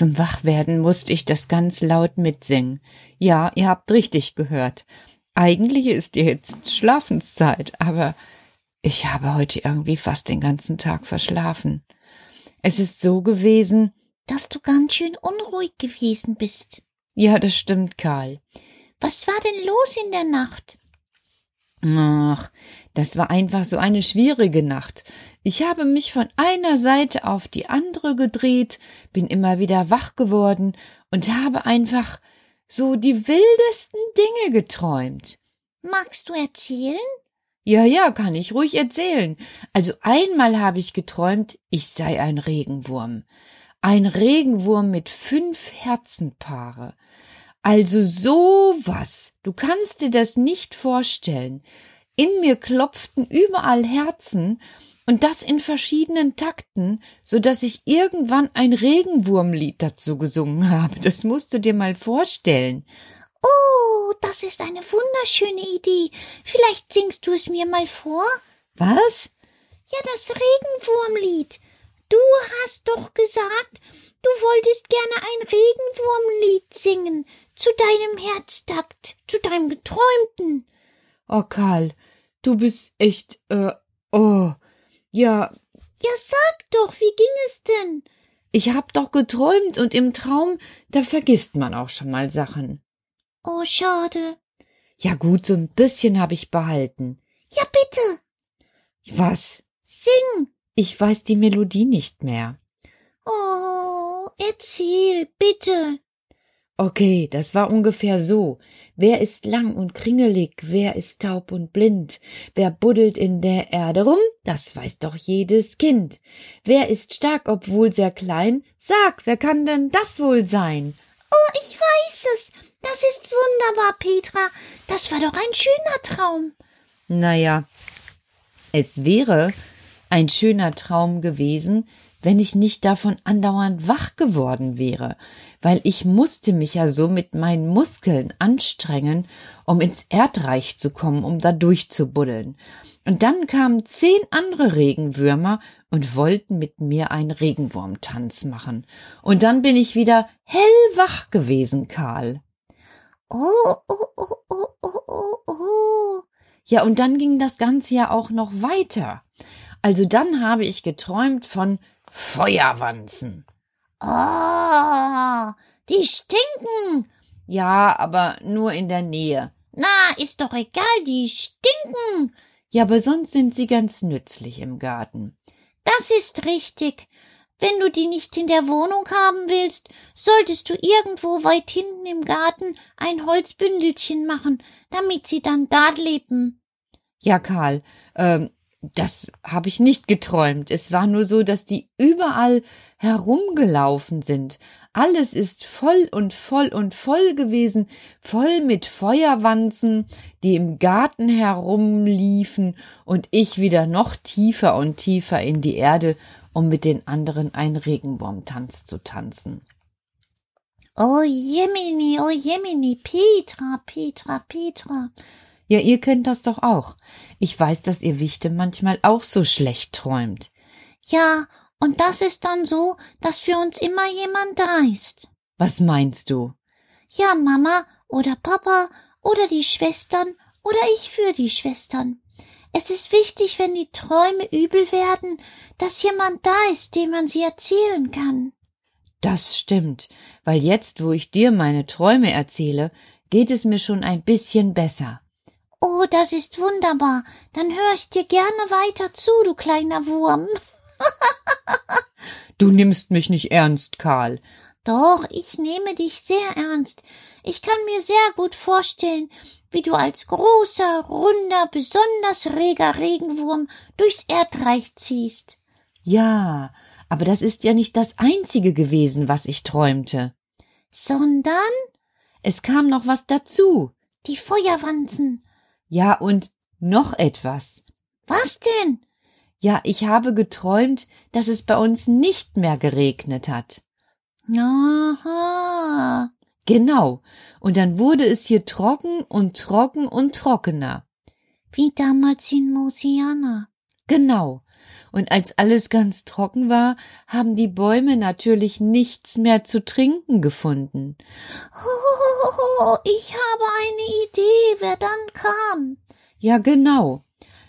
Zum Wachwerden musste ich das ganz laut mitsingen. Ja, ihr habt richtig gehört. Eigentlich ist jetzt Schlafenszeit, aber ich habe heute irgendwie fast den ganzen Tag verschlafen. Es ist so gewesen, dass du ganz schön unruhig gewesen bist. Ja, das stimmt, Karl. Was war denn los in der Nacht? Ach, das war einfach so eine schwierige Nacht. Ich habe mich von einer Seite auf die andere gedreht, bin immer wieder wach geworden und habe einfach so die wildesten Dinge geträumt. Magst du erzählen? Ja, ja, kann ich ruhig erzählen. Also einmal habe ich geträumt, ich sei ein Regenwurm. Ein Regenwurm mit fünf Herzenpaare. Also so was. Du kannst dir das nicht vorstellen. In mir klopften überall Herzen und das in verschiedenen Takten, so dass ich irgendwann ein Regenwurmlied dazu gesungen habe. Das musst du dir mal vorstellen. Oh, das ist eine wunderschöne Idee. Vielleicht singst du es mir mal vor? Was? Ja, das Regenwurmlied. Du hast doch gesagt, du wolltest gerne ein Regenwurmlied singen, zu deinem Herztakt, zu deinem Geträumten. Oh, Karl, du bist echt, äh, oh, ja. Ja, sag doch, wie ging es denn? Ich hab doch geträumt und im Traum, da vergisst man auch schon mal Sachen. Oh, schade. Ja gut, so ein bisschen hab ich behalten. Ja, bitte. Was? Sing. Ich weiß die Melodie nicht mehr. Oh, erzähl, bitte. Okay, das war ungefähr so. Wer ist lang und kringelig, wer ist taub und blind? Wer buddelt in der Erde rum? Das weiß doch jedes Kind. Wer ist stark, obwohl sehr klein? Sag, wer kann denn das wohl sein? Oh, ich weiß es. Das ist wunderbar, Petra. Das war doch ein schöner Traum. Naja, es wäre ein schöner Traum gewesen, wenn ich nicht davon andauernd wach geworden wäre, weil ich musste mich ja so mit meinen Muskeln anstrengen, um ins Erdreich zu kommen, um da durchzubuddeln. Und dann kamen zehn andere Regenwürmer und wollten mit mir einen Regenwurmtanz machen. Und dann bin ich wieder hellwach gewesen, Karl. Oh, oh, oh, oh, oh, oh, oh. Ja, und dann ging das Ganze ja auch noch weiter. Also dann habe ich geträumt von Feuerwanzen. Oh, die stinken. Ja, aber nur in der Nähe. Na, ist doch egal, die stinken. Ja, aber sonst sind sie ganz nützlich im Garten. Das ist richtig. Wenn du die nicht in der Wohnung haben willst, solltest du irgendwo weit hinten im Garten ein Holzbündelchen machen, damit sie dann da leben. Ja, Karl, ähm, das habe ich nicht geträumt. Es war nur so, dass die überall herumgelaufen sind. Alles ist voll und voll und voll gewesen, voll mit Feuerwanzen, die im Garten herumliefen und ich wieder noch tiefer und tiefer in die Erde, um mit den anderen einen Regenwurmtanz zu tanzen. Oh Jemini, oh Jemini, Petra, Petra, Petra. Ja, ihr kennt das doch auch. Ich weiß, dass ihr Wichte manchmal auch so schlecht träumt. Ja, und das ist dann so, dass für uns immer jemand da ist. Was meinst du? Ja, Mama oder Papa oder die Schwestern oder ich für die Schwestern. Es ist wichtig, wenn die Träume übel werden, dass jemand da ist, dem man sie erzählen kann. Das stimmt, weil jetzt, wo ich dir meine Träume erzähle, geht es mir schon ein bisschen besser. Oh, das ist wunderbar. Dann höre ich dir gerne weiter zu, du kleiner Wurm. du nimmst mich nicht ernst, Karl. Doch, ich nehme dich sehr ernst. Ich kann mir sehr gut vorstellen, wie du als großer, runder, besonders reger Regenwurm durchs Erdreich ziehst. Ja, aber das ist ja nicht das einzige gewesen, was ich träumte. Sondern? Es kam noch was dazu. Die Feuerwanzen. Ja, und noch etwas. Was denn? Ja, ich habe geträumt, dass es bei uns nicht mehr geregnet hat. Aha. Genau. Und dann wurde es hier trocken und trocken und trockener. Wie damals in Mosiana. Genau. Und als alles ganz trocken war, haben die Bäume natürlich nichts mehr zu trinken gefunden. Oh, ich habe eine Idee, wer dann kam. Ja, genau.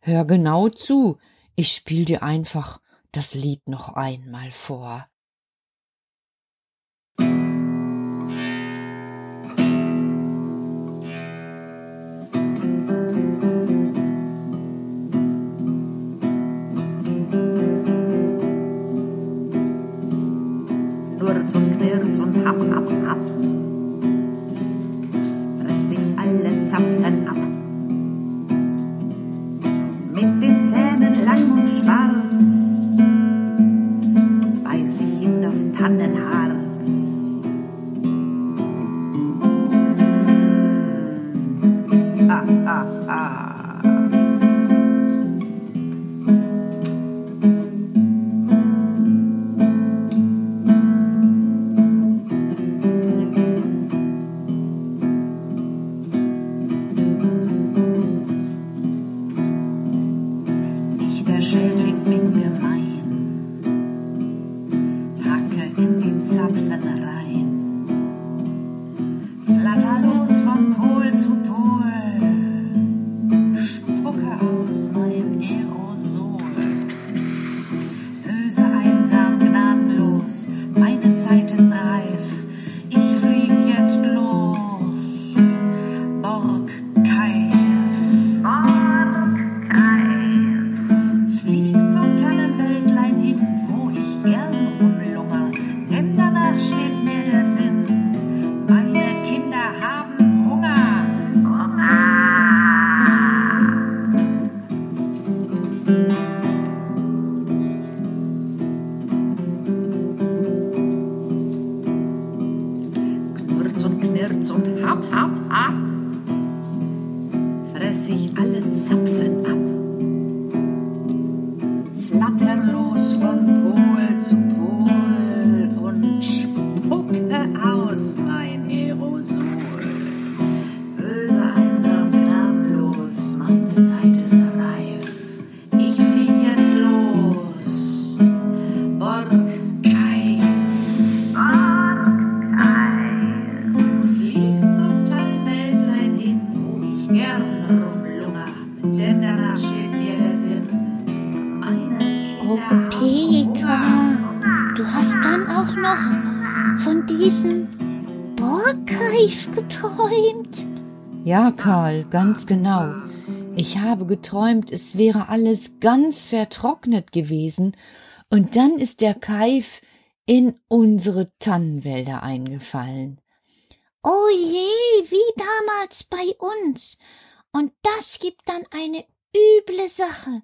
Hör genau zu. Ich spiel dir einfach das Lied noch einmal vor. Karl, ganz genau. Ich habe geträumt, es wäre alles ganz vertrocknet gewesen, und dann ist der Keif in unsere Tannenwälder eingefallen. Oh je, wie damals bei uns. Und das gibt dann eine üble Sache.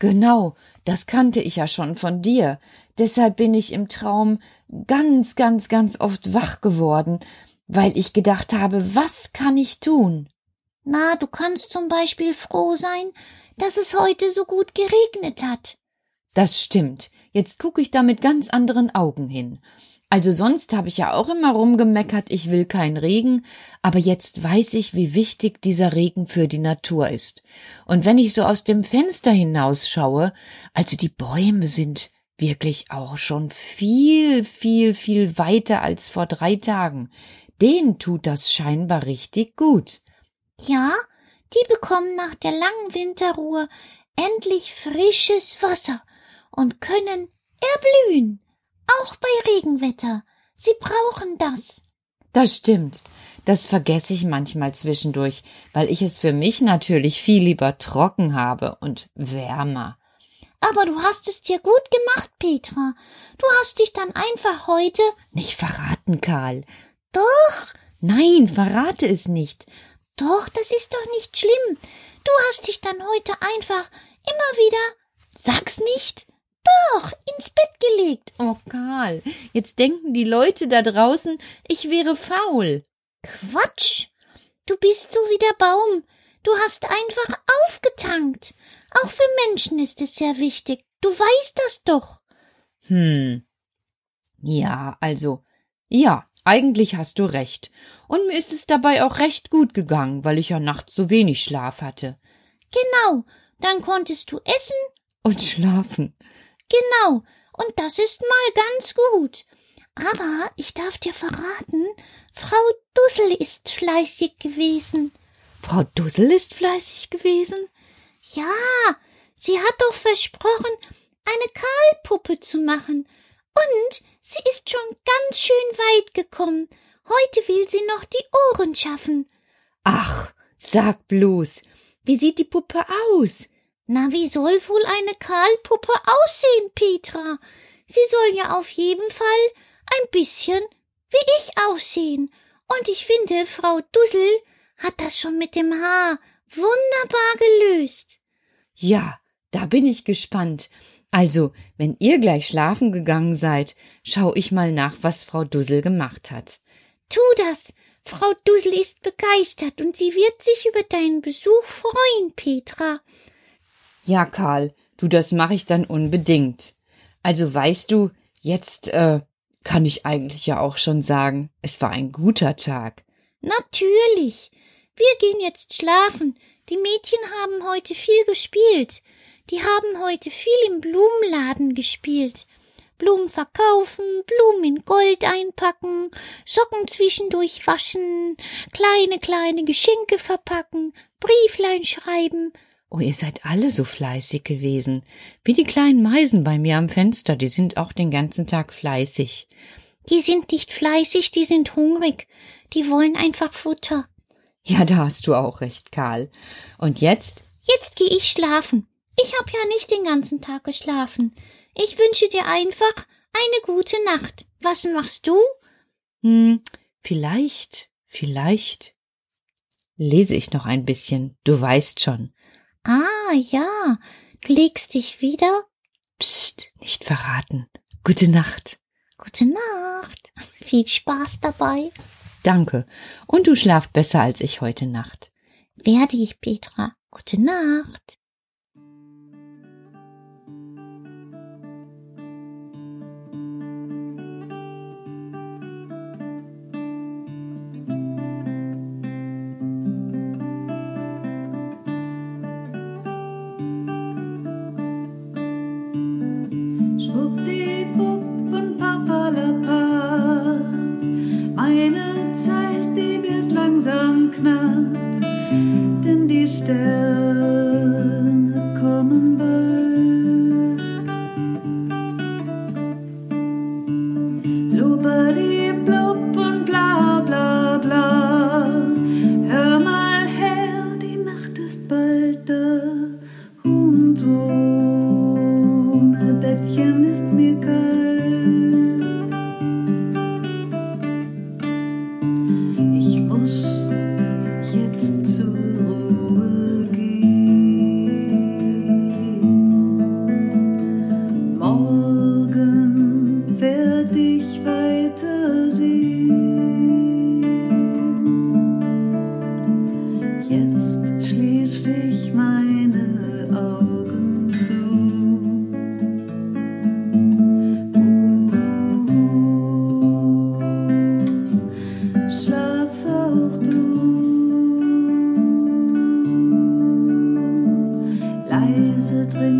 Genau, das kannte ich ja schon von dir. Deshalb bin ich im Traum ganz, ganz, ganz oft wach geworden, weil ich gedacht habe, was kann ich tun? Na, du kannst zum Beispiel froh sein, dass es heute so gut geregnet hat. Das stimmt. Jetzt gucke ich da mit ganz anderen Augen hin. Also sonst habe ich ja auch immer rumgemeckert, ich will keinen Regen, aber jetzt weiß ich, wie wichtig dieser Regen für die Natur ist. Und wenn ich so aus dem Fenster hinausschaue, also die Bäume sind wirklich auch schon viel, viel, viel weiter als vor drei Tagen. Denen tut das scheinbar richtig gut. Ja, die bekommen nach der langen Winterruhe endlich frisches Wasser und können erblühen. Auch bei Regenwetter. Sie brauchen das. Das stimmt. Das vergesse ich manchmal zwischendurch, weil ich es für mich natürlich viel lieber trocken habe und wärmer. Aber du hast es dir gut gemacht, Petra. Du hast dich dann einfach heute. Nicht verraten, Karl. Doch, Nein, verrate es nicht. Doch, das ist doch nicht schlimm. Du hast dich dann heute einfach immer wieder. Sag's nicht. Doch, ins Bett gelegt. Oh, Karl, jetzt denken die Leute da draußen, ich wäre faul. Quatsch. Du bist so wie der Baum. Du hast einfach aufgetankt. Auch für Menschen ist es sehr wichtig. Du weißt das doch. Hm. Ja, also, ja, eigentlich hast du recht. Und mir ist es dabei auch recht gut gegangen, weil ich ja nachts so wenig Schlaf hatte. Genau. Dann konntest du essen. Und schlafen. Genau. Und das ist mal ganz gut. Aber ich darf dir verraten, Frau Dussel ist fleißig gewesen. Frau Dussel ist fleißig gewesen? Ja, sie hat doch versprochen, eine Karlpuppe zu machen. Und sie ist schon ganz schön weit gekommen. Heute will sie noch die Ohren schaffen. Ach, sag bloß, wie sieht die Puppe aus? Na, wie soll wohl eine Karlpuppe aussehen, Petra? Sie soll ja auf jeden Fall ein bisschen wie ich aussehen. Und ich finde, Frau Dussel hat das schon mit dem Haar wunderbar gelöst. Ja, da bin ich gespannt. Also, wenn ihr gleich schlafen gegangen seid, schau ich mal nach, was Frau Dussel gemacht hat. Tu das. Frau Dussel ist begeistert und sie wird sich über deinen Besuch freuen, Petra. Ja, Karl, du, das mache ich dann unbedingt. Also weißt du, jetzt äh, kann ich eigentlich ja auch schon sagen, es war ein guter Tag. Natürlich. Wir gehen jetzt schlafen. Die Mädchen haben heute viel gespielt. Die haben heute viel im Blumenladen gespielt. Blumen verkaufen, Blumen in Gold einpacken, Socken zwischendurch waschen, kleine, kleine Geschenke verpacken, Brieflein schreiben. Oh, ihr seid alle so fleißig gewesen. Wie die kleinen Meisen bei mir am Fenster, die sind auch den ganzen Tag fleißig. Die sind nicht fleißig, die sind hungrig. Die wollen einfach Futter. Ja, da hast du auch recht, Karl. Und jetzt? Jetzt geh ich schlafen. Ich hab ja nicht den ganzen Tag geschlafen. Ich wünsche dir einfach eine gute Nacht. Was machst du? Hm, vielleicht, vielleicht lese ich noch ein bisschen, du weißt schon. Ah, ja. Legst dich wieder? Psst, nicht verraten. Gute Nacht. Gute Nacht. Viel Spaß dabei. Danke. Und du schlaf besser als ich heute Nacht. Werde ich, Petra. Gute Nacht. 自退。